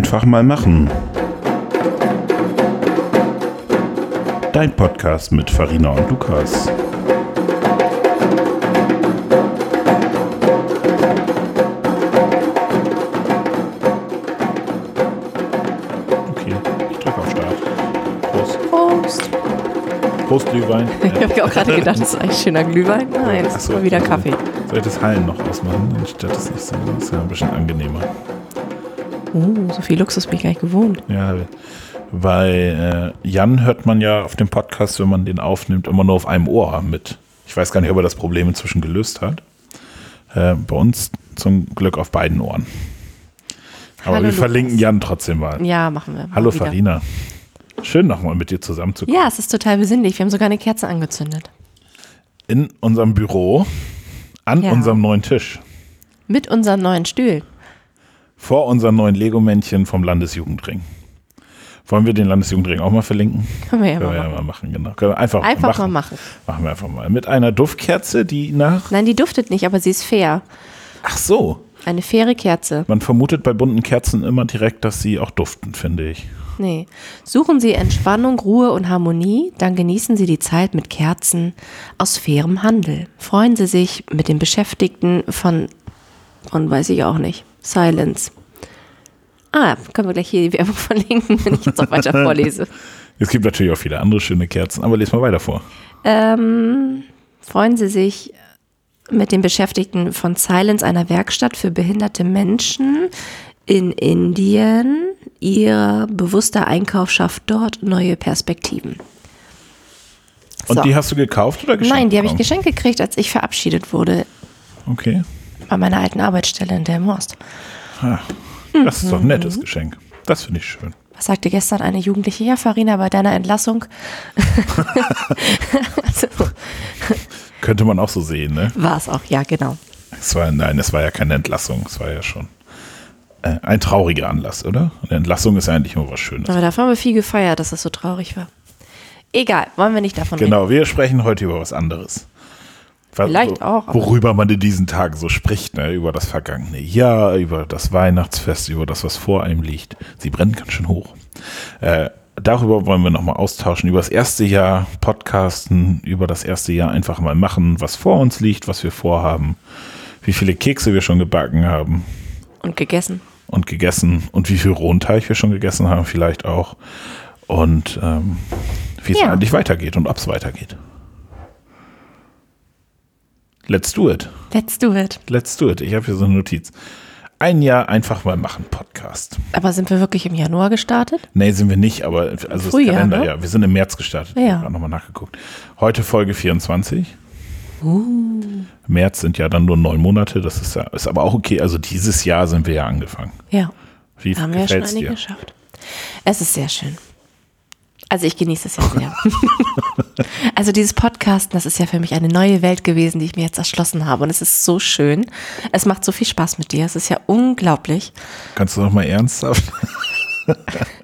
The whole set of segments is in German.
Einfach mal machen. Dein Podcast mit Farina und Lukas. Okay, ich drücke auf Start. Prost. Prost. Prost, Glühwein. Ich habe auch gerade gedacht, das ist eigentlich schöner Glühwein. Nein, das Ach ist mal wieder Kaffee. Soll ich das Hallen noch ausmachen, anstatt das nicht so? Das ist ja ein bisschen angenehmer. Oh, so viel Luxus bin ich gar nicht gewohnt. Ja, bei äh, Jan hört man ja auf dem Podcast, wenn man den aufnimmt, immer nur auf einem Ohr mit. Ich weiß gar nicht, ob er das Problem inzwischen gelöst hat. Äh, bei uns zum Glück auf beiden Ohren. Aber Hallo, wir Lukas. verlinken Jan trotzdem mal. Ja, machen wir. mal Hallo wieder. Farina. Schön nochmal mit dir zusammenzukommen. Ja, es ist total besinnlich. Wir haben sogar eine Kerze angezündet. In unserem Büro, an Ja. unserem neuen Tisch, Mit unseren neuen Stühlen. Vor unserem neuen Lego-Männchen vom Landesjugendring. Wollen wir den Landesjugendring auch mal verlinken? Können wir ja Können mal wir ja machen. mal machen, genau. Können wir einfach, Einfach machen. mal machen. Machen wir einfach mal. Mit einer Duftkerze, die nach. Nein, die duftet nicht, aber sie ist fair. Ach so. Eine faire Kerze. Man vermutet bei bunten Kerzen immer direkt, dass sie auch duften, finde ich. Nee. Suchen Sie Entspannung, Ruhe und Harmonie, dann genießen Sie die Zeit mit Kerzen aus fairem Handel. Freuen Sie sich mit den Beschäftigten von, von weiß ich auch nicht, Silence. Ah, können wir gleich hier die Werbung verlinken, wenn ich jetzt auch weiter vorlese. Es gibt natürlich auch viele andere schöne Kerzen, aber les mal weiter vor. Ähm, freuen Sie sich mit den Beschäftigten von Silence, einer Werkstatt für behinderte Menschen in Indien. Ihr bewusster Einkauf schafft dort neue Perspektiven. Und So. die hast du gekauft oder geschenkt? Nein, die habe ich geschenkt gekriegt, als ich verabschiedet wurde Okay. Bei meiner alten Arbeitsstelle in Delmhorst. Das ist doch ein Mhm. nettes Geschenk. Das finde ich schön. Was sagte gestern eine Jugendliche? Ja, Farina, bei deiner Entlassung Könnte man auch so sehen, ne? war es auch, ja, genau. Es war, nein, es war ja keine Entlassung. Es war ja schon äh, ein trauriger Anlass, oder? Eine Entlassung ist ja eigentlich immer was Schönes. Aber davon haben wir viel gefeiert, dass das so traurig war. Egal, wollen wir nicht davon reden. Genau, wir sprechen heute über was anderes. Was, Vielleicht auch, Worüber man in diesen Tagen so spricht, ne? über das vergangene Jahr, über das Weihnachtsfest, über das, was vor einem liegt. Sie brennt ganz schön hoch. Äh, darüber wollen wir nochmal austauschen, über das erste Jahr podcasten, über das erste Jahr einfach mal machen, was vor uns liegt, was wir vorhaben, wie viele Kekse wir schon gebacken haben Und gegessen. und gegessen und wie viel Rohnteig wir schon gegessen haben vielleicht auch und ähm, wie es Ja. eigentlich weitergeht und ob es weitergeht. Let's do it. Let's do it. Let's do it. Ich habe hier so eine Notiz. Ein Jahr einfach mal machen Podcast. Aber sind wir wirklich im Januar gestartet? Nee, sind wir nicht, aber also das Frühjahr, Kalender, ne? ja. Wir sind im März gestartet. Ja. Ich habe nochmal nachgeguckt. Heute Folge 24. Uh. März sind ja dann nur neun Monate. Das ist ja, ist aber auch okay. Also dieses Jahr sind wir ja angefangen. Ja, Wie haben wir ja schon einige dir? geschafft. Es ist sehr schön. Also ich genieße es ja sehr. also dieses Podcasten, das ist ja für mich eine neue Welt gewesen, die ich mir jetzt erschlossen habe. Und es ist so schön. Es macht so viel Spaß mit dir. Es ist ja unglaublich. Kannst du noch mal ernsthaft?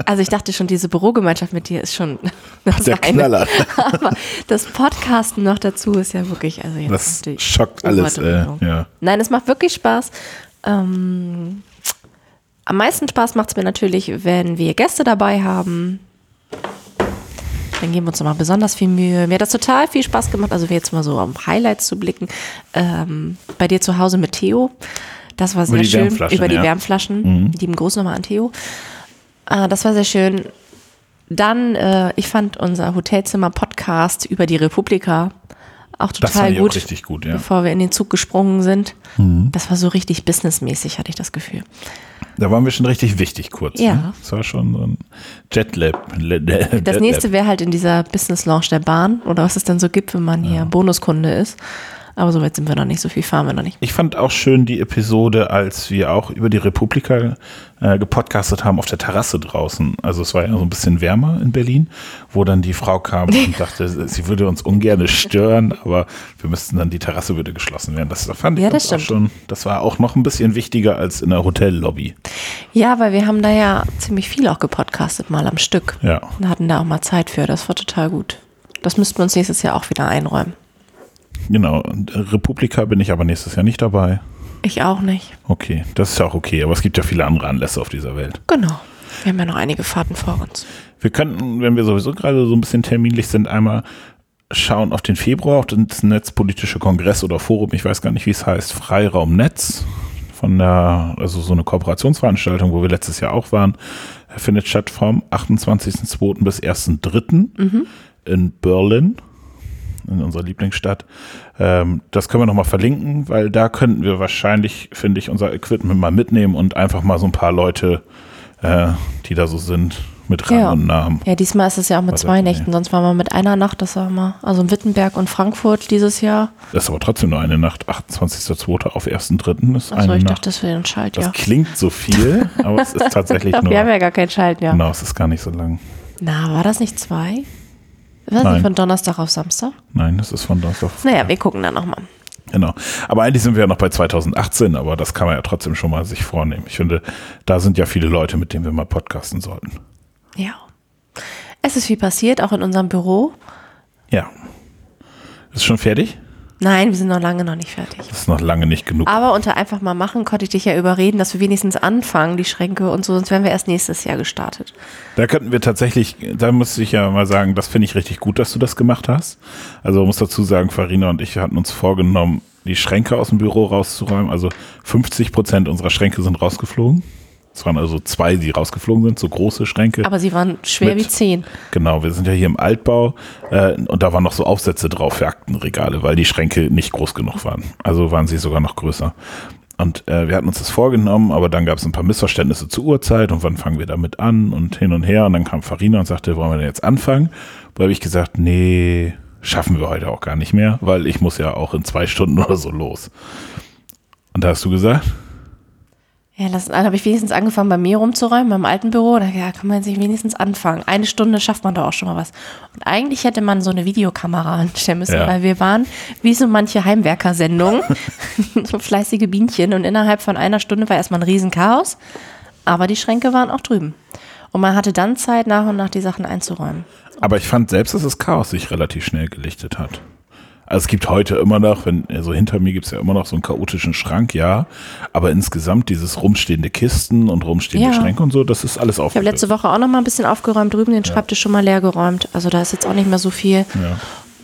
Also ich dachte schon, diese Bürogemeinschaft mit dir ist schon das Der eine. Knaller. Aber das Podcasten noch dazu ist ja wirklich, also jetzt Das schockt alles. Äh, ja. Nein, es macht wirklich Spaß. Ähm, am meisten Spaß macht es mir natürlich, wenn wir Gäste dabei haben. Dann geben wir uns nochmal besonders viel Mühe. Mir hat das total viel Spaß gemacht, also jetzt mal so auf Highlights zu blicken. Ähm, bei dir zu Hause mit Theo. Das war sehr schön. Über die ja. Mhm. Wärmflaschen. Lieben Gruß nochmal an Theo. Äh, das war sehr schön. Dann, äh, ich fand unser Hotelzimmer-Podcast über die Republika auch total ich auch gut richtig gut, ja. bevor wir in den Zug gesprungen sind. Mhm. Das war so richtig businessmäßig, hatte ich das Gefühl. Da waren wir schon richtig wichtig kurz. Ja. Ne? Das war schon so ein Jetlab. Das nächste wäre halt in dieser Business Lounge der Bahn oder was es dann so gibt, wenn man hier Bonuskunde ist. Aber so weit sind wir noch nicht, so viel fahren wir noch nicht. Ich fand auch schön die Episode, als wir auch über die Republika äh, gepodcastet haben auf der Terrasse draußen. Also es war ja so ein bisschen wärmer in Berlin, wo dann die Frau kam und dachte, sie würde uns ungern stören, aber wir müssten dann, die Terrasse würde geschlossen werden. Das fand ich Ja, das uns auch schon, das war auch noch ein bisschen wichtiger als in der Hotellobby. Ja, weil wir haben da ja ziemlich viel auch gepodcastet, mal am Stück. Ja. Und hatten da auch mal Zeit für. Das war total gut. Das müssten wir uns nächstes Jahr auch wieder einräumen. Genau. Äh, Republika bin ich aber nächstes Jahr nicht dabei. Ich auch nicht. Okay, das ist ja auch okay, aber es gibt ja viele andere Anlässe auf dieser Welt. Genau. Wir haben ja noch einige Fahrten vor uns. Wir könnten, wenn wir sowieso gerade so ein bisschen terminlich sind, einmal schauen auf den Februar, auf das Netzpolitische Kongress oder Forum, ich weiß gar nicht, wie es heißt, Freiraum Netz von der, also so eine Kooperationsveranstaltung, wo wir letztes Jahr auch waren, findet statt vom 28.02. bis 1.03. in Berlin, in unserer Lieblingsstadt. Ähm, das können wir nochmal verlinken, weil da könnten wir wahrscheinlich, finde ich, unser Equipment mal mitnehmen und einfach mal so ein paar Leute, äh, die da so sind, mit Rang Ja. und Namen. Ja, diesmal ist es ja auch mit zwei. Nächten, sonst waren wir mit einer Nacht, das war mal, also in Wittenberg und Frankfurt dieses Jahr. Das ist aber trotzdem nur eine Nacht. 28.02. auf 1.03. ist Achso, eine ich Nacht. dachte, das wäre ein Schalt, das ja. klingt so viel, aber es ist tatsächlich nur. wir haben ja gar kein ja. Genau, es ist gar nicht so lang. Na, war das nicht zwei? War das Nein. nicht von Donnerstag auf Samstag? Nein, das ist von Donnerstag. auf Naja, wir gucken dann nochmal. Genau. Aber eigentlich sind wir ja noch bei 2018, aber das kann man ja trotzdem schon mal sich vornehmen. Ich finde, da sind ja viele Leute, mit denen wir mal podcasten sollten. Ja. Es ist viel passiert, auch in unserem Büro. Ja. Ist schon fertig? Nein, wir sind noch lange noch nicht fertig. Das ist noch lange nicht genug. Aber unter einfach mal machen konnte ich dich ja überreden, dass wir wenigstens anfangen, die Schränke und so, sonst wären wir erst nächstes Jahr gestartet. Da könnten wir tatsächlich, da muss ich ja mal sagen, das finde ich richtig gut, dass du das gemacht hast. Also man muss dazu sagen, Farina und ich hatten uns vorgenommen, die Schränke aus dem Büro rauszuräumen. Also 50 Prozent unserer Schränke sind rausgeflogen. Es waren also zwei, die rausgeflogen sind, so große Schränke. Aber sie waren schwer Mit- wie zehn. Genau, wir sind ja hier im Altbau äh, und da waren noch so Aufsätze drauf für Aktenregale, weil die Schränke nicht groß genug waren. Also waren sie sogar noch größer. Und äh, wir hatten uns das vorgenommen, aber dann gab es ein paar Missverständnisse zur Uhrzeit und wann fangen wir damit an und hin und her. Und dann kam Farina und sagte, wollen wir denn jetzt anfangen? Wo habe ich gesagt, nee, schaffen wir heute auch gar nicht mehr, weil ich muss ja auch in zwei Stunden oder so los. Und da hast du gesagt, Ja, das, dann habe ich wenigstens angefangen, bei mir rumzuräumen, beim alten Büro. Da, ja, kann man sich wenigstens anfangen. Eine Stunde schafft man doch auch schon mal was. Und eigentlich hätte man so eine Videokamera anstellen müssen, Ja. weil wir waren wie so manche Heimwerkersendungen, so fleißige Bienchen. Und innerhalb von einer Stunde war erstmal ein Riesenchaos. Aber die Schränke waren auch drüben. Und man hatte dann Zeit, nach und nach die Sachen einzuräumen. Aber ich fand selbst, dass das Chaos sich relativ schnell gelichtet hat. Also es gibt heute immer noch, wenn, also hinter mir gibt es ja immer noch so einen chaotischen Schrank, ja. Aber insgesamt dieses rumstehende Kisten und rumstehende Ja. Schränke und so, das ist alles Ich habe letzte Woche auch noch mal ein bisschen aufgeräumt, drüben den Schreibtisch schon mal leer geräumt. Also da ist jetzt auch nicht mehr so viel. Ja.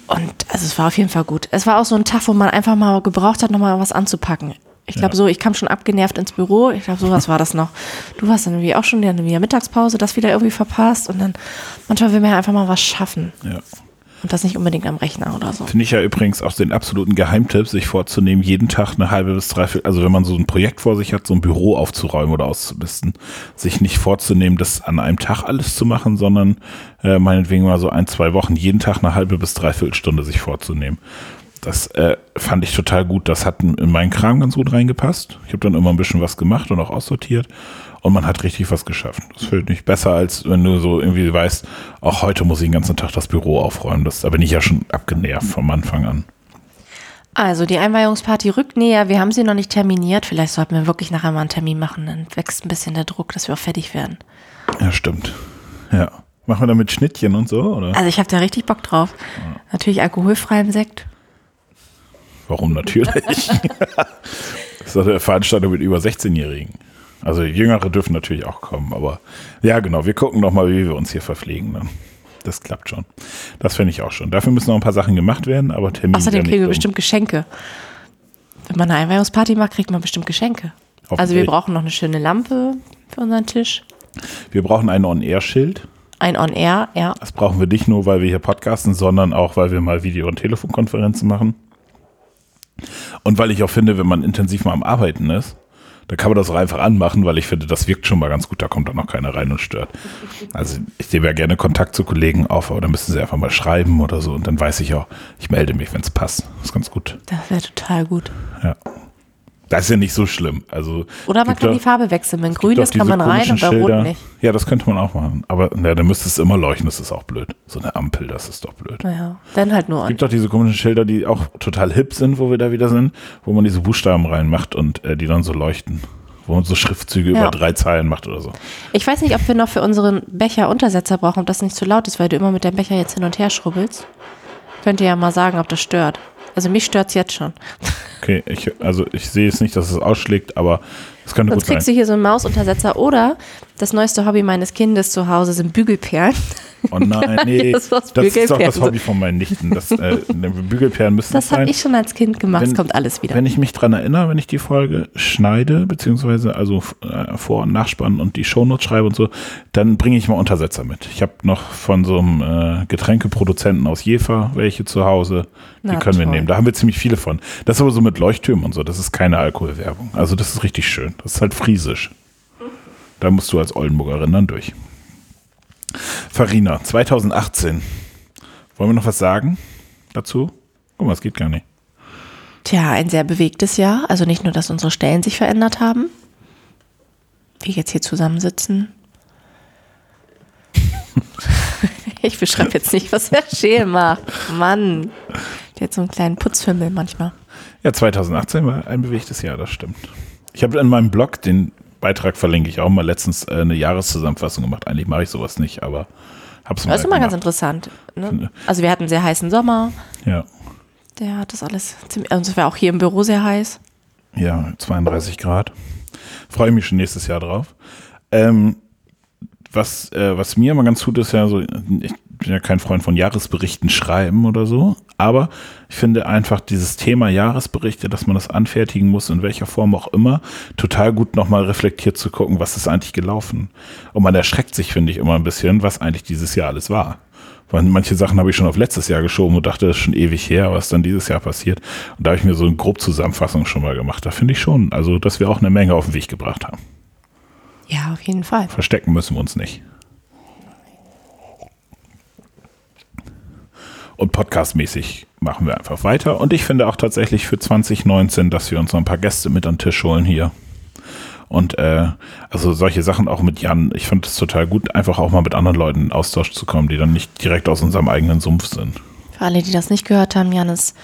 Und also es war auf jeden Fall gut. Es war auch so ein Tag, wo man einfach mal gebraucht hat, noch mal was anzupacken. Ich glaube Ja. so, ich kam schon abgenervt ins Büro. Ich glaube, sowas war das noch. Du hast dann irgendwie auch schon in der Mittagspause das wieder irgendwie verpasst. Und dann manchmal will man ja einfach mal was schaffen. ja. Und das nicht unbedingt am Rechner oder so. Finde ich ja übrigens auch den absoluten Geheimtipp, sich vorzunehmen, jeden Tag eine halbe bis dreiviertel, also wenn man so ein Projekt vor sich hat, so ein Büro aufzuräumen oder auszumisten, sich nicht vorzunehmen, das an einem Tag alles zu machen, sondern äh, meinetwegen mal so ein, zwei Wochen, jeden Tag eine halbe bis dreiviertel Stunde sich vorzunehmen. Das äh, fand ich total gut. Das hat in meinen Kram ganz gut reingepasst. Ich habe dann immer ein bisschen was gemacht und auch aussortiert. Und man hat richtig was geschafft. Das finde ich besser, als wenn du so irgendwie weißt, auch heute muss ich den ganzen Tag das Büro aufräumen. Das, da bin ich ja schon abgenervt vom Anfang an. Also die Einweihungsparty rückt näher. Wir haben sie noch nicht terminiert. Vielleicht sollten wir wirklich nachher mal einen Termin machen. Dann wächst ein bisschen der Druck, dass wir auch fertig werden. Ja, stimmt. Ja. Machen wir da mit Schnittchen und so, oder? Also ich habe da richtig Bock drauf. Natürlich alkoholfreiem Sekt. Warum natürlich? das ist doch eine Veranstaltung mit über 16-Jährigen. Also Jüngere dürfen natürlich auch kommen, aber ja, genau, wir gucken noch mal, wie wir uns hier verpflegen. Dann. Das klappt schon. Das finde ich auch schon. Dafür müssen noch ein paar Sachen gemacht werden, aber Termin Außerdem kriegen wir dumm. bestimmt Geschenke. Wenn man eine Einweihungsparty macht, kriegt man bestimmt Geschenke. Also wir brauchen noch eine schöne Lampe für unseren Tisch. Wir brauchen ein On-Air-Schild. Ein On-Air, ja. Das brauchen wir nicht nur, weil wir hier podcasten, sondern auch, weil wir mal Video- und Telefonkonferenzen machen. Und weil ich auch finde, wenn man intensiv mal am Arbeiten ist, da kann man das auch einfach anmachen, weil ich finde, das wirkt schon mal ganz gut, da kommt dann auch keiner rein und stört. Also ich nehme ja gerne Kontakt zu Kollegen auf, aber dann müssen sie einfach mal schreiben oder so und dann weiß ich auch, ich melde mich, wenn es passt. Das ist ganz gut. Das wäre total gut. Ja. Das ist ja nicht so schlimm. Also, Oder man kann doch- die Farbe wechseln. Wenn grün ist, kann man rein und bei rot nicht. Ja, das könnte man auch machen. Aber na, dann müsste es immer leuchten, das ist auch blöd. So eine Ampel, das ist doch blöd. Naja, dann halt nur Es gibt doch diese komischen Schilder, die auch total hip sind, wo wir da wieder sind, wo man diese Buchstaben reinmacht und äh, die dann so leuchten. Wo man so Schriftzüge Ja. über drei Zeilen macht oder so. Ich weiß nicht, ob wir noch für unseren Becher Untersetzer brauchen, ob das nicht zu laut ist, weil du immer mit deinem Becher jetzt hin und her schrubbelst. Könnt ihr ja mal sagen, ob das stört. Also mich stört es jetzt schon. Okay, ich, also ich sehe jetzt nicht, dass es ausschlägt, aber es könnte Sonst gut sein. kriegst du hier so einen Mausuntersetzer. Oder das neueste Hobby meines Kindes zu Hause sind Bügelperlen. Oh nein, nee, Das das, ist doch das. Hobby von meinen Nichten. Das, äh, Bügelperlen müssen Das es habe ich schon als Kind gemacht. Es kommt alles wieder. Wenn ich mich dran erinnere, wenn ich die Folge schneide, beziehungsweise also äh, Vor- und Nachspannen und die Shownotes schreibe und so, dann bringe ich mal Untersetzer mit. Ich habe noch von so einem äh, Getränkeproduzenten aus Jever welche zu Hause. Die Na, können wir toll. nehmen. Da haben wir ziemlich viele von. Das ist aber so mit Leuchttürmen und so. Das ist keine Alkoholwerbung. Also das ist richtig schön. Das ist halt friesisch. Da musst du als Oldenburgerin dann durch. Farina, 2018. Wollen wir noch was sagen dazu? Guck mal, es geht gar nicht. Tja, ein sehr bewegtes Jahr. Also nicht nur, dass unsere Stellen sich verändert haben. Wir jetzt hier zusammensitzen. ich beschreibe jetzt nicht, was Herr Scheel macht. Mann. Der hat so einen kleinen Putzfimmel manchmal. Ja, 2018 war ein bewegtes Jahr, das stimmt. Ich habe in meinem Blog, den Beitrag verlinke ich auch mal, letztens äh, eine Jahreszusammenfassung gemacht. Eigentlich mache ich sowas nicht, aber hab's mal Das ist immer ganz interessant. Ne? Also wir hatten einen sehr heißen Sommer. Ja, Der hat das alles ziemlich, also es war auch hier im Büro sehr heiß. ja, 32 Grad. Freue mich schon nächstes Jahr drauf. Ähm, was, äh, was mir immer ganz gut ist, ja so, ich bin ja kein Freund von Jahresberichten schreiben oder so, aber ich finde einfach dieses Thema Jahresberichte, dass man das anfertigen muss, in welcher Form auch immer, total gut nochmal reflektiert zu gucken, was ist eigentlich gelaufen. Und man erschreckt sich, finde ich, immer ein bisschen, was eigentlich dieses Jahr alles war. Weil manche Sachen habe ich schon auf letztes Jahr geschoben und dachte, das ist schon ewig her, was dann dieses Jahr passiert. Und da habe ich mir so eine grob Zusammenfassung schon mal gemacht. Da finde ich schon, also, dass wir auch eine Menge auf den Weg gebracht haben. Ja, auf jeden Fall. Verstecken müssen wir uns nicht. Und podcastmäßig machen wir einfach weiter. Und ich finde auch tatsächlich für 2019, dass wir uns noch ein paar Gäste mit an den Tisch holen hier. Und äh, also solche Sachen auch mit Jan, ich finde es total gut, einfach auch mal mit anderen Leuten in Austausch zu kommen, die dann nicht direkt aus unserem eigenen Sumpf sind. Für alle, die das nicht gehört haben, Jan ist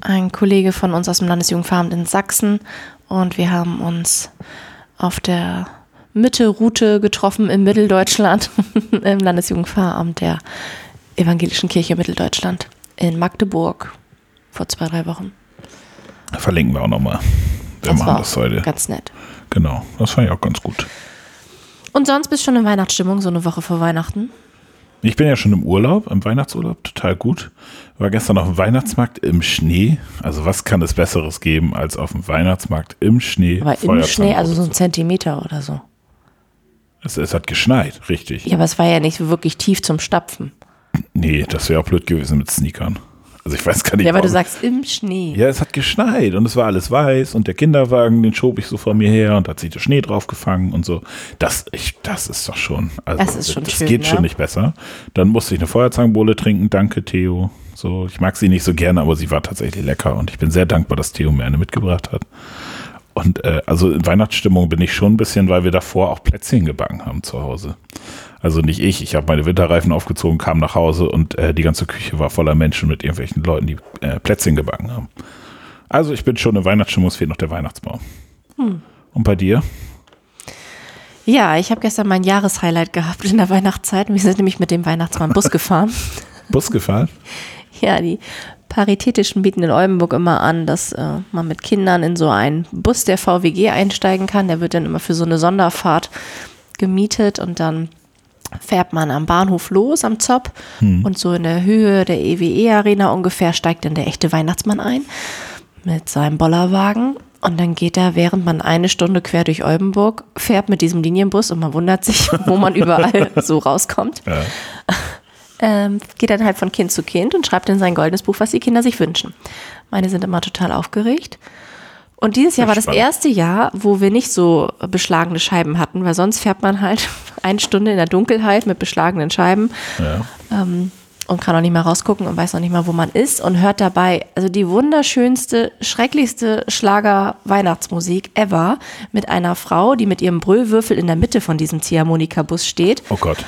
ein Kollege von uns aus dem Landesjugendveramt in Sachsen und wir haben uns auf der Mitte-Route getroffen in Mitteldeutschland, im Landesjugendveramt der Evangelischen Kirche Mitteldeutschland in Magdeburg vor zwei, drei Wochen. Verlinken wir auch nochmal. Wir Das machen war das heute. ganz nett. Genau, das fand ich auch ganz gut. Und sonst bist du schon in Weihnachtsstimmung, so eine Woche vor Weihnachten? Ich bin ja schon im Urlaub, im Weihnachtsurlaub, total gut. War gestern auf dem Weihnachtsmarkt im Schnee. Also was kann es Besseres geben, als auf dem Weihnachtsmarkt im Schnee? Aber im Schnee, also so ein? Zentimeter oder so. es, es hat geschneit, richtig. Ja, aber es war ja nicht wirklich tief zum Stapfen. Nee, das wäre auch blöd gewesen mit Sneakern. Also ich weiß gar nicht. Ja, aber du sagst im Schnee. Ja, es hat geschneit und es war alles weiß und der Kinderwagen, den schob ich so vor mir her und hat sich der Schnee drauf gefangen und so. Das, ich, das ist doch schon. Also, Das ist schon das schön, geht ne? schon nicht besser. Dann musste ich eine Feuerzangenbowle trinken. Danke, Theo. So, ich mag sie nicht so gerne, aber sie war tatsächlich lecker und ich bin sehr dankbar, dass Theo mir eine mitgebracht hat. Und äh, also in Weihnachtsstimmung bin ich schon ein bisschen, weil wir davor auch Plätzchen gebacken haben zu Hause. Also nicht ich, ich habe meine Winterreifen aufgezogen, kam nach Hause und äh, die ganze Küche war voller Menschen mit irgendwelchen Leuten, die äh, Plätzchen gebacken haben. Also ich bin schon in Weihnachtsstimmung, es fehlt noch der Weihnachtsbaum. Hm. Und bei dir? Ja, ich habe gestern mein Jahreshighlight gehabt in der Weihnachtszeit. Wir sind nämlich mit dem Weihnachtsmann Bus gefahren. Bus gefahren? Ja, die Paritätischen bieten in Oldenburg immer an, dass äh, man mit Kindern in so einen Bus der VWG einsteigen kann. Der wird dann immer für so eine Sonderfahrt gemietet und dann fährt man am Bahnhof los, am Zopp und so in der Höhe der EWE-Arena ungefähr steigt dann der echte Weihnachtsmann ein mit seinem Bollerwagen und dann geht er, während man eine Stunde quer durch Oldenburg fährt mit diesem Linienbus und man wundert sich, wo man überall so rauskommt Ja. ähm, geht dann halt von Kind zu Kind und schreibt in sein goldenes Buch, was die Kinder sich wünschen. Meine sind immer total aufgeregt. Und dieses Jahr war das erste Jahr, wo wir nicht so beschlagene Scheiben hatten, weil sonst fährt man halt eine Stunde in der Dunkelheit mit beschlagenen Scheiben Ja. ähm, und kann auch nicht mehr rausgucken und weiß noch nicht mal, wo man ist und hört dabei also die wunderschönste, schrecklichste Schlager-Weihnachtsmusik ever mit einer Frau, die mit ihrem Brüllwürfel in der Mitte von diesem Ziehharmonika-Bus steht Oh Gott.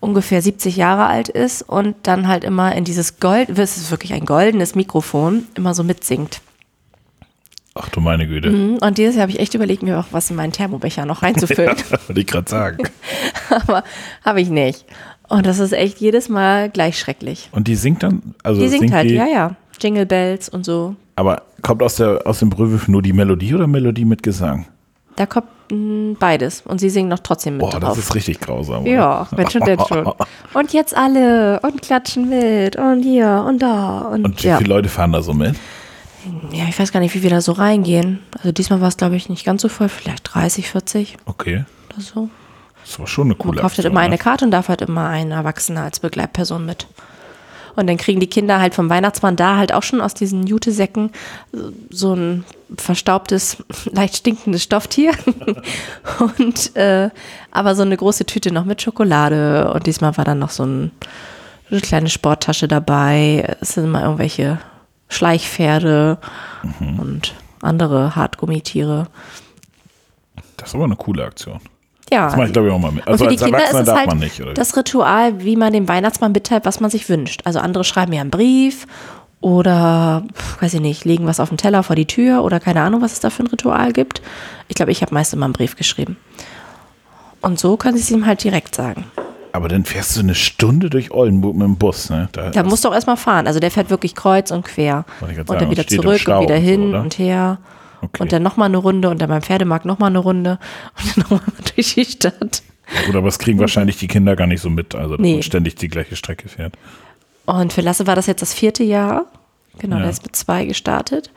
ungefähr 70 Jahre alt ist und dann halt immer in dieses Gold, es ist wirklich ein goldenes Mikrofon, immer so mitsingt. Ach du meine Güte. Und dieses Jahr habe ich echt überlegt, mir auch was in meinen Thermobecher noch reinzufüllen. Wollte ich gerade sagen. Aber habe ich nicht. Und das ist echt jedes Mal gleich schrecklich. Und die singt dann, also Die singt halt, die, ja, ja. Jingle Bells und so. Aber kommt aus, der, aus dem Brühwürf nur die Melodie oder Melodie mit Gesang? Da kommt mh, beides und sie singen noch trotzdem mit Boah, das drauf. ist richtig grausam. ja, oder? wenn schon, denn schon. Und jetzt alle und klatschen mit und hier und da und, Und wie ja. viele Leute fahren da so mit? Ja, ich weiß gar nicht, wie wir da so reingehen. Also diesmal war es, glaube ich, nicht ganz so voll, vielleicht 30, 40 Okay. oder so. Das war schon eine Man coole kauft halt immer eine ne? Karte und darf halt immer ein Erwachsener als Begleitperson mit. Und dann kriegen die Kinder halt vom Weihnachtsmann da halt auch schon aus diesen Jutesäcken so ein verstaubtes, leicht stinkendes Stofftier. und äh, aber so eine große Tüte noch mit Schokolade. Und diesmal war dann noch so ein, eine kleine Sporttasche dabei. Es sind immer irgendwelche Schleichpferde Mhm. und andere Hartgummitiere. Das ist aber eine coole Aktion. Ja, Das mache ich, glaube ich, auch mal mit. Also für die als Kinder ist Erwachsener darf halt man nicht, oder? das Ritual, wie man dem Weihnachtsmann mitteilt, was man sich wünscht. Also andere schreiben ja einen Brief oder, weiß ich nicht, legen was auf den Teller vor die Tür oder keine Ahnung, was es da für ein Ritual gibt. Ich glaube, ich habe meist immer einen Brief geschrieben. Und so können sie es ihm halt direkt sagen. Aber dann fährst du eine Stunde durch Oldenburg mit dem Bus, ne? Da, Da musst du auch erstmal fahren. Also der fährt wirklich kreuz und quer. Und sagen, dann wieder zurück und wieder und so, hin und her. Okay. Und dann nochmal eine Runde und dann beim Pferdemarkt nochmal eine Runde und dann nochmal durch die Stadt. Ja, gut, aber das kriegen wahrscheinlich die Kinder gar nicht so mit, also dass Nee. man ständig die gleiche Strecke fährt. Und für Lasse war das jetzt das vierte Jahr. Genau, Ja. der ist mit zwei gestartet.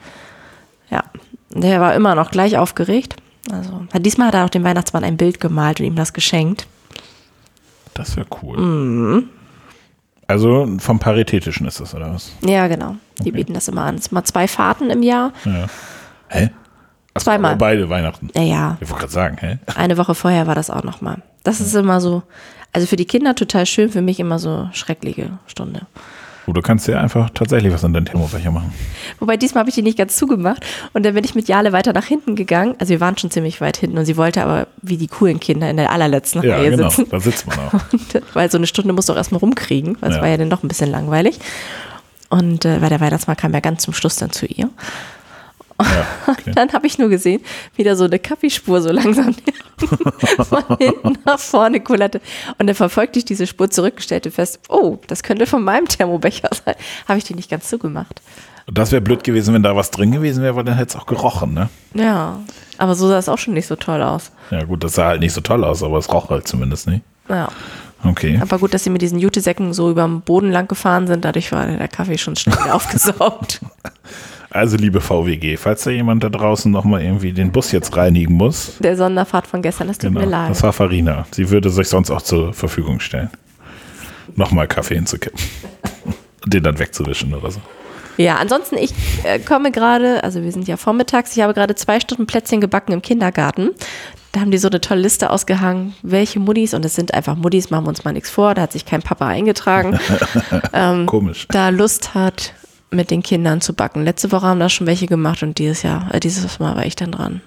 Ja, der war immer noch gleich aufgeregt. Also, diesmal hat er auch dem Weihnachtsmann ein Bild gemalt und ihm das geschenkt. Das wäre cool. Mhm. Also vom Paritätischen ist das, oder was? Ja, genau. Die bieten das immer an. Es sind mal zwei Fahrten im Jahr. Ja. Hä? Ach so, Zweimal. Beide Weihnachten. Naja, Ich wollte gerade sagen, hä? eine Woche vorher war das auch nochmal. Das ist immer so, also für die Kinder total schön, für mich immer so schreckliche Stunde. Du kannst ja einfach tatsächlich was an deinen Thermobecher machen. Wobei diesmal habe ich die nicht ganz zugemacht und dann bin ich mit Jale weiter nach hinten gegangen. Also wir waren schon ziemlich weit hinten und sie wollte aber wie die coolen Kinder in der allerletzten Ja, Reihe genau. sitzen. Da sitzt man auch. Und, weil so eine Stunde musst du auch erstmal rumkriegen, weil es Ja. war ja dann doch ein bisschen langweilig. Und äh, weil der Weihnachtsmann kam ja ganz zum Schluss dann zu ihr. Ja, okay. Dann habe ich nur gesehen, wie da so eine Kaffeespur so langsam von hinten nach vorne kullerte. Und dann verfolgte ich diese Spur zurück, stellte fest, oh, das könnte von meinem Thermobecher sein. Habe ich die nicht ganz zugemacht. Das wäre blöd gewesen, wenn da was drin gewesen wäre, weil dann hätte es auch gerochen, ne? Ja, aber so sah es auch schon nicht so toll aus. Ja gut, das sah halt nicht so toll aus, aber es roch halt zumindest nicht. Ja, Okay. aber gut, dass sie mit diesen Jutesäcken so über dem Boden lang gefahren sind. Dadurch war der Kaffee schon schnell wieder aufgesaugt. Also liebe VWG, falls da jemand da draußen nochmal irgendwie den Bus jetzt reinigen muss, Der Sonderfahrt von gestern, das tut genau, mir leid. das war Farina. Sie würde sich sonst auch zur Verfügung stellen. Nochmal Kaffee hinzukippen. Und den dann wegzuwischen oder so. Ja, ansonsten, ich äh, komme gerade, also wir sind ja vormittags, ich habe gerade zwei Stunden Plätzchen gebacken im Kindergarten. Da haben die so eine tolle Liste ausgehangen, welche Muddis, und es sind einfach Muddis, machen wir uns mal nichts vor, da hat sich kein Papa eingetragen, Ähm, Komisch. da Lust hat, mit den Kindern zu backen. Letzte Woche haben da schon welche gemacht und dieses Jahr, äh, dieses Mal war ich dann dran.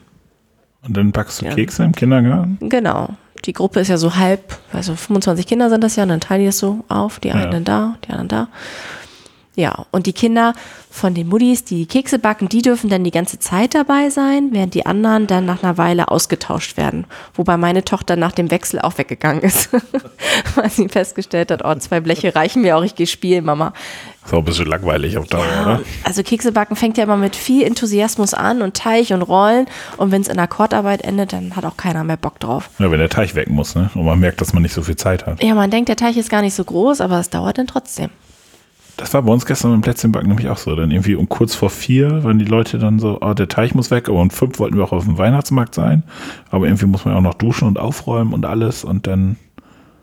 Und dann backst du Ja. Kekse im Kindergarten? Genau. Die Gruppe ist ja so halb, also 25 Kinder sind das ja, und dann teilen die das so auf, die einen da, die anderen da. Ja, und die Kinder von den Muddis, die Kekse backen, die dürfen dann die ganze Zeit dabei sein, während die anderen dann nach einer Weile ausgetauscht werden. Wobei meine Tochter nach dem Wechsel auch weggegangen ist, weil sie festgestellt hat, oh, zwei Bleche reichen mir auch, ich gehe spielen, Mama. Ist auch ein bisschen langweilig auf Dauer, oder? Also Kekse backen fängt ja immer mit viel Enthusiasmus an und Teig und Rollen. Und wenn es in Akkordarbeit endet, dann hat auch keiner mehr Bock drauf. Ja, wenn der Teig weg muss, ne? Und man merkt, dass man nicht so viel Zeit hat. Ja, man denkt, der Teig ist gar nicht so groß, aber es dauert dann trotzdem. Das war bei uns gestern beim Plätzchenbacken nämlich auch so. Dann irgendwie um kurz vor vier waren die Leute dann so, oh, der Teig muss weg, aber um fünf wollten wir auch auf dem Weihnachtsmarkt sein. Aber irgendwie muss man ja auch noch duschen und aufräumen und alles und dann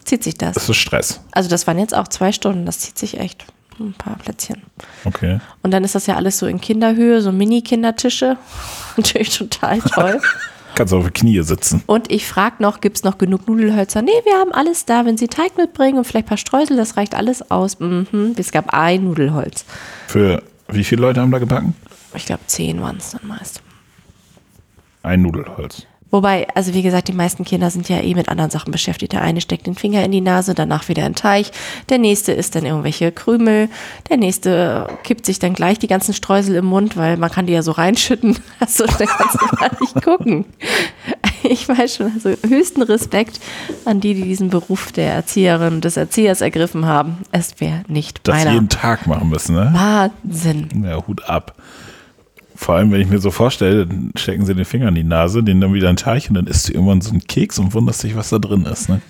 Zieht sich das. ist es Stress. Also das waren jetzt auch zwei Stunden, das zieht sich echt ein paar Plätzchen. Okay. Und dann ist das ja alles so in Kinderhöhe, so Mini-Kindertische. Natürlich total toll. Kannst auf die Knie sitzen. Und ich frage noch, gibt es noch genug Nudelhölzer? Nee, wir haben alles da. Wenn Sie Teig mitbringen und vielleicht ein paar Streusel, das reicht alles aus. Mhm. Es gab ein Nudelholz. Für wie viele Leute haben da gebacken? Ich glaube, zehn waren es dann meist. Ein Nudelholz. Wobei, also wie gesagt, die meisten Kinder sind ja eh mit anderen Sachen beschäftigt. Der eine steckt den Finger in die Nase, danach wieder in Teich. Der nächste isst dann irgendwelche Krümel. Der nächste kippt sich dann gleich die ganzen Streusel im Mund, weil man kann die ja so reinschütten. Also da kannst du gar nicht gucken. ich weiß schon, also höchsten Respekt an die, die diesen Beruf der Erzieherin, des Erziehers ergriffen haben. Es wäre nicht Das meiner. jeden Tag machen müssen, ne? Wahnsinn. Ja, Hut ab. Vor allem, wenn ich mir so vorstelle, dann stecken sie den Finger in die Nase, den dann wieder ein Teich und dann isst du irgendwann so einen Keks und wunderst dich, was da drin ist, ne?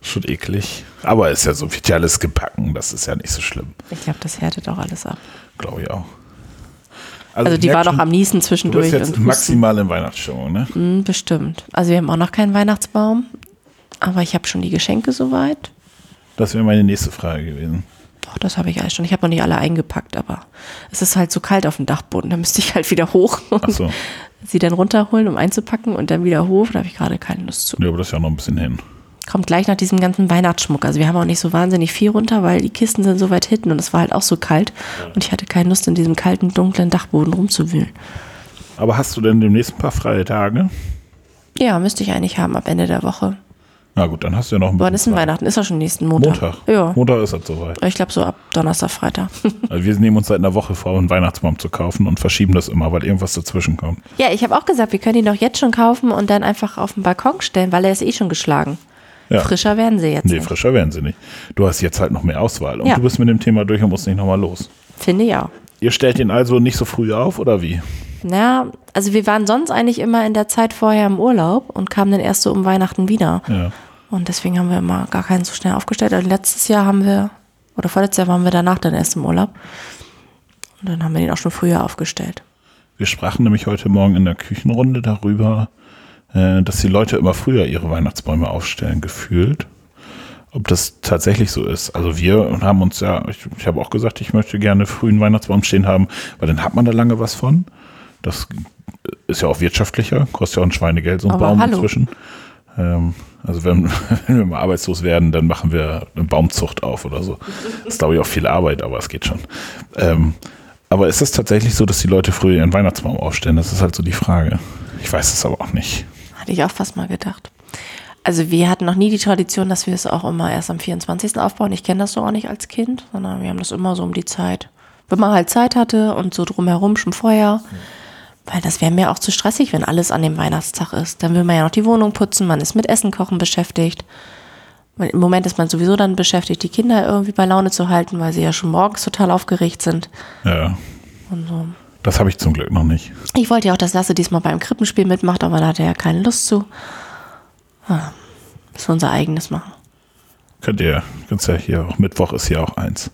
Schon eklig. Aber ist ja so, ja alles gebacken, das ist ja nicht so schlimm. Ich glaube, das härtet auch alles ab. Glaube ich auch. Also ich die war doch am Niesen Du bist zwischendurch. jetzt Husten. maximal in Weihnachtsstimmung, ne? Hm, Bestimmt. Also wir haben auch noch keinen Weihnachtsbaum, aber ich habe schon die Geschenke soweit. Das wäre meine nächste Frage gewesen. Doch, das habe ich alles schon. Ich habe noch nicht alle eingepackt, aber es ist halt so kalt auf dem Dachboden. Da müsste ich halt wieder hoch und so. sie dann runterholen, um einzupacken und dann wieder hoch. Da habe ich gerade keine Lust zu. Ja, aber das ist ja noch ein bisschen hin. Kommt gleich nach diesem ganzen Weihnachtsschmuck. Also wir haben auch nicht so wahnsinnig viel runter, weil die Kisten sind so weit hinten und es war halt auch so kalt. Und ich hatte keine Lust, in diesem kalten, dunklen Dachboden rumzuwühlen. Aber hast du denn demnächst ein paar freie Tage? Ja, müsste ich eigentlich haben ab Ende der Woche. Na gut, dann hast du ja noch ein Wann ist denn. Weihnachten? Ist ja schon nächsten Montag. Montag. Ja. Montag ist das soweit. Ich glaube so ab Donnerstag, Freitag. Also wir nehmen uns seit einer Woche vor, einen Weihnachtsbaum zu kaufen und verschieben das immer, weil irgendwas dazwischen kommt. ja, ich habe auch gesagt, wir können ihn doch jetzt schon kaufen und dann einfach auf den Balkon stellen, weil er ist eh schon geschlagen. Ja. Frischer werden sie jetzt. Nee, nicht. frischer werden sie nicht. Du hast jetzt halt noch mehr Auswahl und Ja. du bist mit dem Thema durch und musst nicht nochmal los. Finde ich auch. Ihr stellt ihn also nicht so früh auf oder wie? Na, also wir waren sonst eigentlich immer in der Zeit vorher im Urlaub und kamen dann erst so um Weihnachten wieder. Ja. Und deswegen haben wir immer gar keinen so schnell aufgestellt. Und letztes Jahr haben wir, oder vorletztes Jahr waren wir danach dann erst im Urlaub. Und dann haben wir den auch schon früher aufgestellt. Wir sprachen nämlich heute Morgen in der Küchenrunde darüber, äh, dass die Leute immer früher ihre Weihnachtsbäume aufstellen, gefühlt. Ob das tatsächlich so ist. Also wir haben uns ja, ich, ich habe auch gesagt, ich möchte gerne früh einen Weihnachtsbaum stehen haben, weil dann hat man da lange was von. Das ist ja auch wirtschaftlicher, kostet ja auch ein Schweinegeld, so ein Aber Baum hallo. inzwischen. Ähm, also wenn, wenn wir mal arbeitslos werden, dann machen wir eine Baumzucht auf oder so. Das ist, glaube ich, auch viel Arbeit, aber es geht schon. Ähm, aber ist es tatsächlich so, dass die Leute früher ihren Weihnachtsbaum aufstellen? Das ist halt so die Frage. Ich weiß es aber auch nicht. Hatte ich auch fast mal gedacht. Also wir hatten noch nie die Tradition, dass wir es auch immer erst am 24. aufbauen. Ich kenne das so auch nicht als Kind, sondern wir haben das immer so um die Zeit. Wenn man halt Zeit hatte und so drumherum schon vorher. Weil das wäre mir auch zu stressig, wenn alles an dem Weihnachtstag ist. Dann will man ja noch die Wohnung putzen, man ist mit Essen kochen beschäftigt. Im Moment ist man sowieso dann beschäftigt, die Kinder irgendwie bei Laune zu halten, weil sie ja schon morgens total aufgeregt sind. Ja, Und so. das habe ich zum Glück noch nicht. Ich wollte ja auch, dass Lasse diesmal beim Krippenspiel mitmacht, aber da hatte er ja keine Lust zu. Ah, Müssen wir unser eigenes machen. Könnt ihr, könnt ja hier auch, Mittwoch ist hier auch eins.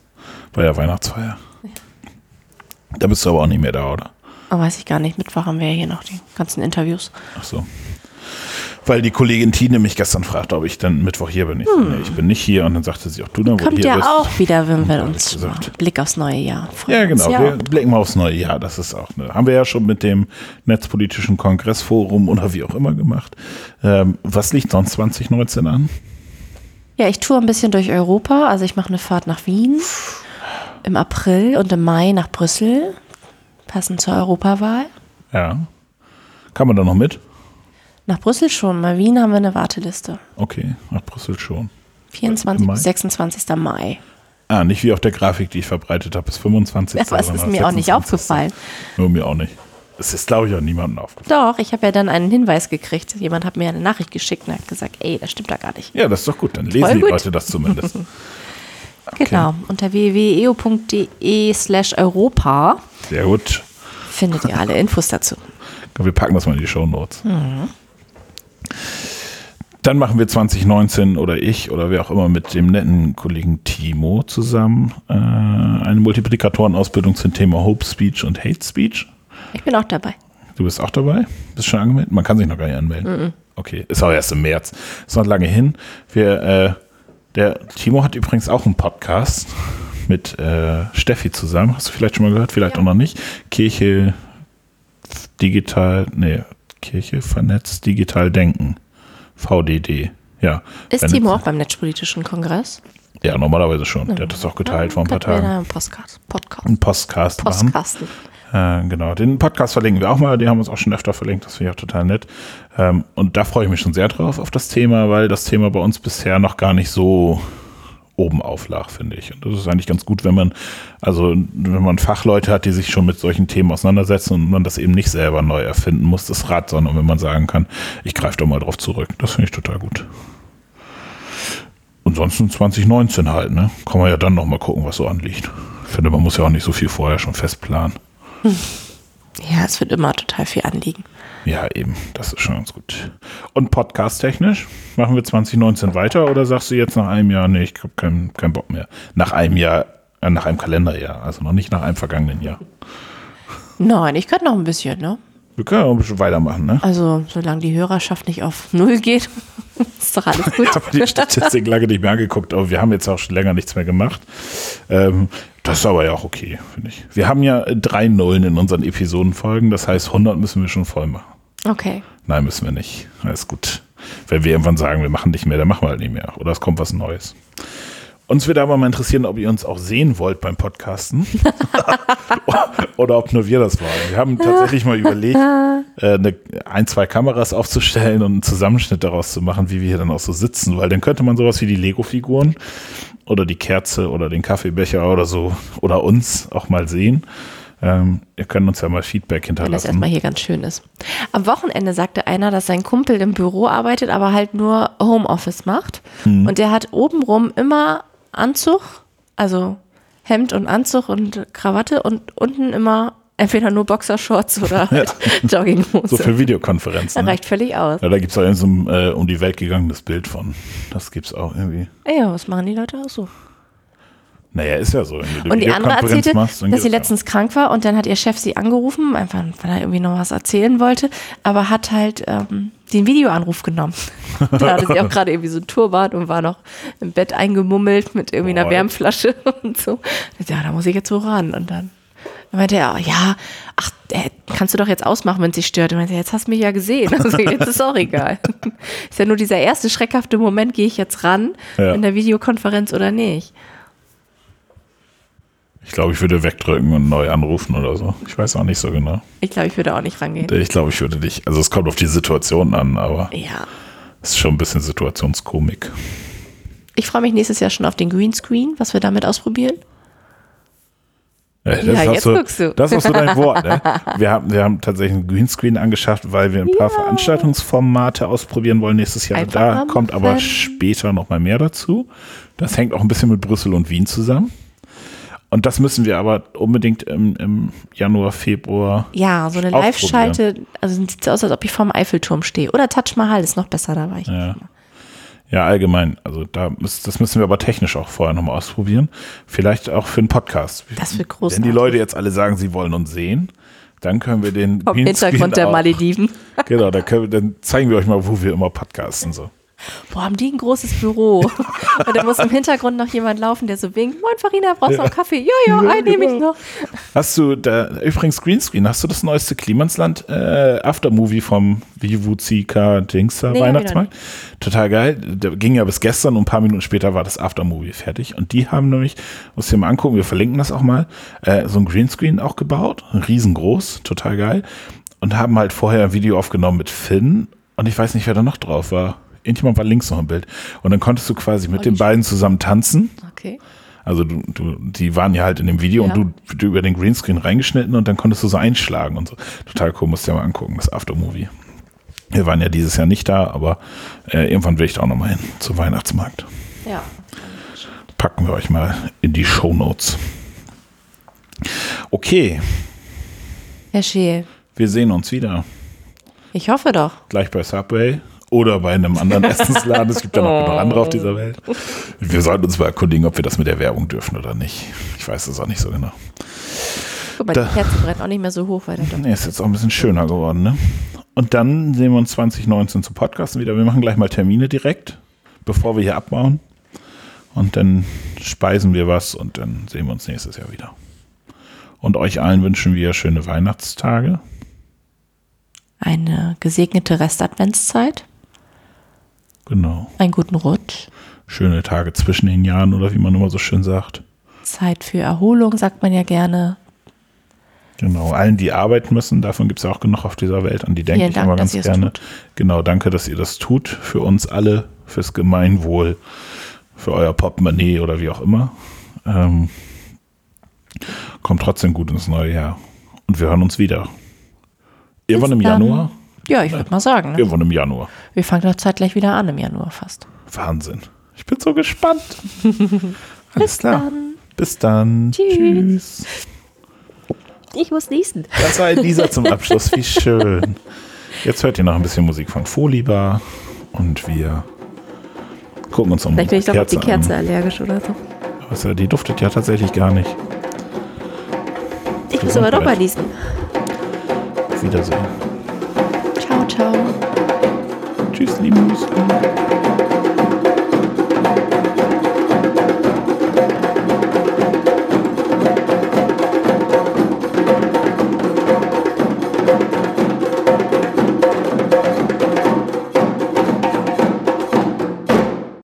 Bei der Weihnachtsfeier. Da bist du aber auch nicht mehr da, oder? Aber weiß ich gar nicht. Mittwoch haben wir ja hier noch die ganzen Interviews. Ach so. Weil die Kollegin Tine mich gestern fragte, ob ich dann Mittwoch hier bin. Ich, so, nee, ich bin nicht hier. Und dann sagte sie auch, du dann, wo du Kommt ja bist. auch wieder, wenn wir uns Blick aufs neue Jahr freuen. Ja, genau. Wir blicken mal aufs neue Jahr. Das ist auch eine. Haben wir ja schon mit dem Netzpolitischen Kongressforum oder wie auch immer gemacht. Ähm, was liegt sonst 2019 an? Ja, ich tue ein bisschen durch Europa. Also ich mache eine Fahrt nach Wien im April und im Mai nach Brüssel, passend zur Europawahl. Ja. Kann man da noch mit? Nach Brüssel schon, bei Wien haben wir eine Warteliste. Okay, nach Brüssel schon. 24 Im Mai? bis 26. Mai. Ah, nicht wie auf der Grafik, die ich verbreitet habe, bis 25. Ja, aber es ist mir auch nicht 26.. aufgefallen. Nur mir auch nicht. Es ist, glaube ich, auch niemandem aufgefallen. Doch, ich habe ja dann einen Hinweis gekriegt. Jemand hat mir eine Nachricht geschickt und hat gesagt, ey, das stimmt da gar nicht. Ja, das ist doch gut. Dann lesen Voll die gut. Leute das zumindest. Genau, unter www.eo.de slash Europa Sehr gut. findet ihr alle Infos dazu. Wir packen das mal in die Show Notes. Mhm. Dann machen wir 2019 oder ich oder wer auch immer mit dem netten Kollegen Timo zusammen äh, eine Multiplikatorenausbildung zum Thema Hope Speech und Hate Speech. Ich bin auch dabei. Du bist auch dabei? Bist schon angemeldet? Man kann sich noch gar nicht anmelden. Mhm. Okay, ist auch erst im März. Ist noch lange hin. Wir, äh, der Timo hat übrigens auch einen Podcast mit äh, Steffi zusammen. Hast du vielleicht schon mal gehört? Vielleicht auch noch nicht. Kirche digital, nee, Kirche vernetzt digital denken. VDD. Ja. Ist Wenn- Timo auch beim Netzpolitischen Kongress? Ja, normalerweise schon. Der hat das auch geteilt vor ein paar Tagen. einen Podcast, Podcast, Einen Postcast machen. Äh, genau, den Podcast verlinken wir auch mal. Die haben uns auch schon öfter verlinkt. Das finde ich auch total nett. Ähm, und da freue ich mich schon sehr drauf auf das Thema, weil das Thema bei uns bisher noch gar nicht so oben auflag, finde ich. Und das ist eigentlich ganz gut, wenn man, also wenn man Fachleute hat, die sich schon mit solchen Themen auseinandersetzen und man das eben nicht selber neu erfinden muss, das Rad, sondern wenn man sagen kann, ich greife doch mal drauf zurück. Das finde ich total gut. Ansonsten 2019 halt, ne? Kann man ja dann nochmal gucken, was so anliegt. Ich finde, man muss ja auch nicht so viel vorher schon festplanen. Ja, es wird immer total viel anliegen. Ja, eben, das ist schon ganz gut. Und podcast-technisch, machen wir 2019 weiter oder sagst du jetzt nach einem Jahr, nee, ich habe keinen kein Bock mehr? Nach einem Jahr, äh, nach einem Kalenderjahr, also noch nicht nach einem vergangenen Jahr. Nein, ich könnte noch ein bisschen, ne? Wir können auch ein bisschen weitermachen, ne? Also, solange die Hörerschaft nicht auf Null geht, ist doch alles gut. Ich habe die Statistik lange nicht mehr angeguckt, aber wir haben jetzt auch schon länger nichts mehr gemacht. Ähm, das ist aber ja auch okay, finde ich. Wir haben ja drei Nullen in unseren Episodenfolgen, das heißt 100 müssen wir schon voll machen. Okay. Nein, müssen wir nicht. Alles gut. Wenn wir irgendwann sagen, wir machen nicht mehr, dann machen wir halt nicht mehr. Oder es kommt was Neues. Uns würde aber mal interessieren, ob ihr uns auch sehen wollt beim Podcasten. Oder ob nur wir das wollen. Wir haben tatsächlich mal überlegt, äh, eine, ein, zwei Kameras aufzustellen und einen Zusammenschnitt daraus zu machen, wie wir hier dann auch so sitzen. Weil dann könnte man sowas wie die Lego-Figuren oder die Kerze oder den Kaffeebecher oder so oder uns auch mal sehen. Ähm, ihr könnt uns ja mal Feedback Wenn das hinterlassen. erstmal hier ganz schön ist. Am Wochenende sagte einer, dass sein Kumpel im Büro arbeitet, aber halt nur Homeoffice macht. Und der hat obenrum immer Anzug, also Hemd und Anzug und Krawatte und unten immer entweder nur Boxershorts oder halt Jogginghose. So für Videokonferenzen. Ne? reicht völlig aus. Ja, da gibt es auch irgend so ein äh, um die Welt gegangenes Bild von. Das gibt's auch irgendwie. Ja, was machen die Leute auch so? Naja, ist ja so. Und die andere erzählte, machst, dass sie letztens krank war und dann hat ihr Chef sie angerufen, einfach weil er irgendwie noch was erzählen wollte, aber hat halt ähm, den Videoanruf genommen. da hatte sie auch gerade irgendwie so ein Turban und war noch im Bett eingemummelt mit irgendwie einer Boah. Wärmflasche und so. Ja, da muss ich jetzt so ran. Und dann dann meinte er, ja, ach, äh, kannst du doch jetzt ausmachen, wenn es dich stört. Und meinte, jetzt hast du mich ja gesehen. Also jetzt ist auch egal. ist ja nur dieser erste schreckhafte Moment, gehe ich jetzt ran Ja. in der Videokonferenz oder nicht. Ich glaube, ich würde wegdrücken und neu anrufen oder so. Ich weiß auch nicht so genau. Ich glaube, ich würde auch nicht rangehen. Ich glaube, ich würde dich. Also es kommt auf die Situation an, aber Ja. es ist schon ein bisschen Situationskomik. Ich freue mich nächstes Jahr schon auf den Greenscreen, was wir damit ausprobieren. Äh, Das Ja, hast jetzt du, guckst du. Das ist so dein Wort. Ne? Wir, haben, wir haben tatsächlich einen Greenscreen angeschafft, weil wir ein paar Ja. Veranstaltungsformate ausprobieren wollen nächstes Jahr. Einfach da kommt aber später noch mal mehr dazu. Das hängt auch ein bisschen mit Brüssel und Wien zusammen. Und das müssen wir aber unbedingt im, im Januar, Februar. Ja, so eine. Live-Schalte, also sieht so aus, als ob ich vorm Eiffelturm stehe. Oder Taj Mahal ist noch besser, da war ich. Ja. Ja, allgemein. Also da müssen, das müssen wir aber technisch auch vorher nochmal ausprobieren. Vielleicht auch für einen Podcast. Das wird Wenn großartig. die Leute jetzt alle sagen, sie wollen uns sehen, dann können wir den Vom Hintergrund der Malediven. Genau, dann, können wir, dann zeigen wir euch mal, wo wir immer podcasten. So. Boah, haben die ein großes Büro. Und da muss im Hintergrund noch jemand laufen, der so winkt. Moin Farina, brauchst du noch Kaffee? Ja, ja, Ja, einen nehme ich genau. noch. Hast du da, übrigens Greenscreen, hast du das neueste Klimansland äh, Aftermovie vom Vivu-Zika Dingster Nee, Weihnachtsmarkt? Total geil. Der ging ja bis gestern und ein paar Minuten später war das Aftermovie fertig. Und die haben nämlich, muss ich dir mal angucken, wir verlinken das auch mal, äh, so ein Greenscreen auch gebaut, riesengroß, total geil. Und haben halt vorher ein Video aufgenommen mit Finn und ich weiß nicht, wer da noch drauf war. Irgendjemand war links noch im Bild. Und dann konntest du quasi mit den beiden zusammen tanzen. Okay. Also du, du, die waren ja halt in dem Video Ja. und du, du über den Greenscreen reingeschnitten und dann konntest du so einschlagen und so. Total cool, musst du dir mal angucken, das Aftermovie. Wir waren ja dieses Jahr nicht da, aber äh, irgendwann will ich da auch nochmal hin zum Weihnachtsmarkt. Ja. Packen wir euch mal in die Shownotes. Okay, Herr Scheel, wir sehen uns wieder. ich hoffe doch. Gleich bei Subway oder bei einem anderen Essensladen. Es gibt ja noch genug andere auf dieser Welt. Wir sollten uns mal erkundigen, ob wir das mit der Werbung dürfen oder nicht. Ich weiß es auch nicht so genau. Guck mal, Da- die Kerze brennt auch nicht mehr so hoch, weil. Nee, ist jetzt auch ein bisschen schöner geworden, ne? Und dann sehen wir uns 2019 zu Podcasten wieder. Wir machen gleich mal Termine direkt, bevor wir hier abbauen. Und dann speisen wir was und dann sehen wir uns nächstes Jahr wieder. Und euch allen wünschen wir schöne Weihnachtstage. Eine gesegnete Restadventszeit, Genau. einen guten Rutsch, Schöne Tage zwischen den Jahren oder wie man immer so schön sagt. Zeit für Erholung, sagt man ja gerne. Genau. Allen, die arbeiten müssen, davon gibt es ja auch genug auf dieser Welt. An die denke Vielen ich Dank, immer ganz gerne. Genau, danke, dass ihr das tut. Für uns alle, fürs Gemeinwohl, für euer Portemonnaie oder wie auch immer. Ähm, kommt trotzdem gut ins neue Jahr. Und wir hören uns wieder. Irgendwann im. Januar? Ja, ich würde mal sagen. Ne? Irgendwann im Januar. Wir fangen doch zeitgleich wieder an im Januar fast. Wahnsinn. Ich bin so gespannt. Alles Bis klar. dann. Bis dann. Tschüss. Tschüss. Ich muss niesen. Das war dieser zum Abschluss. Wie schön. Jetzt hört ihr noch ein bisschen Musik von Folibar und wir gucken uns um Vielleicht bin ich doch auf die Kerze an. allergisch oder so. Was, äh, Die duftet ja tatsächlich gar nicht. Ich muss aber doch mal niesen. Wiedersehen. Ciao. Tschüss, lieben Grüße.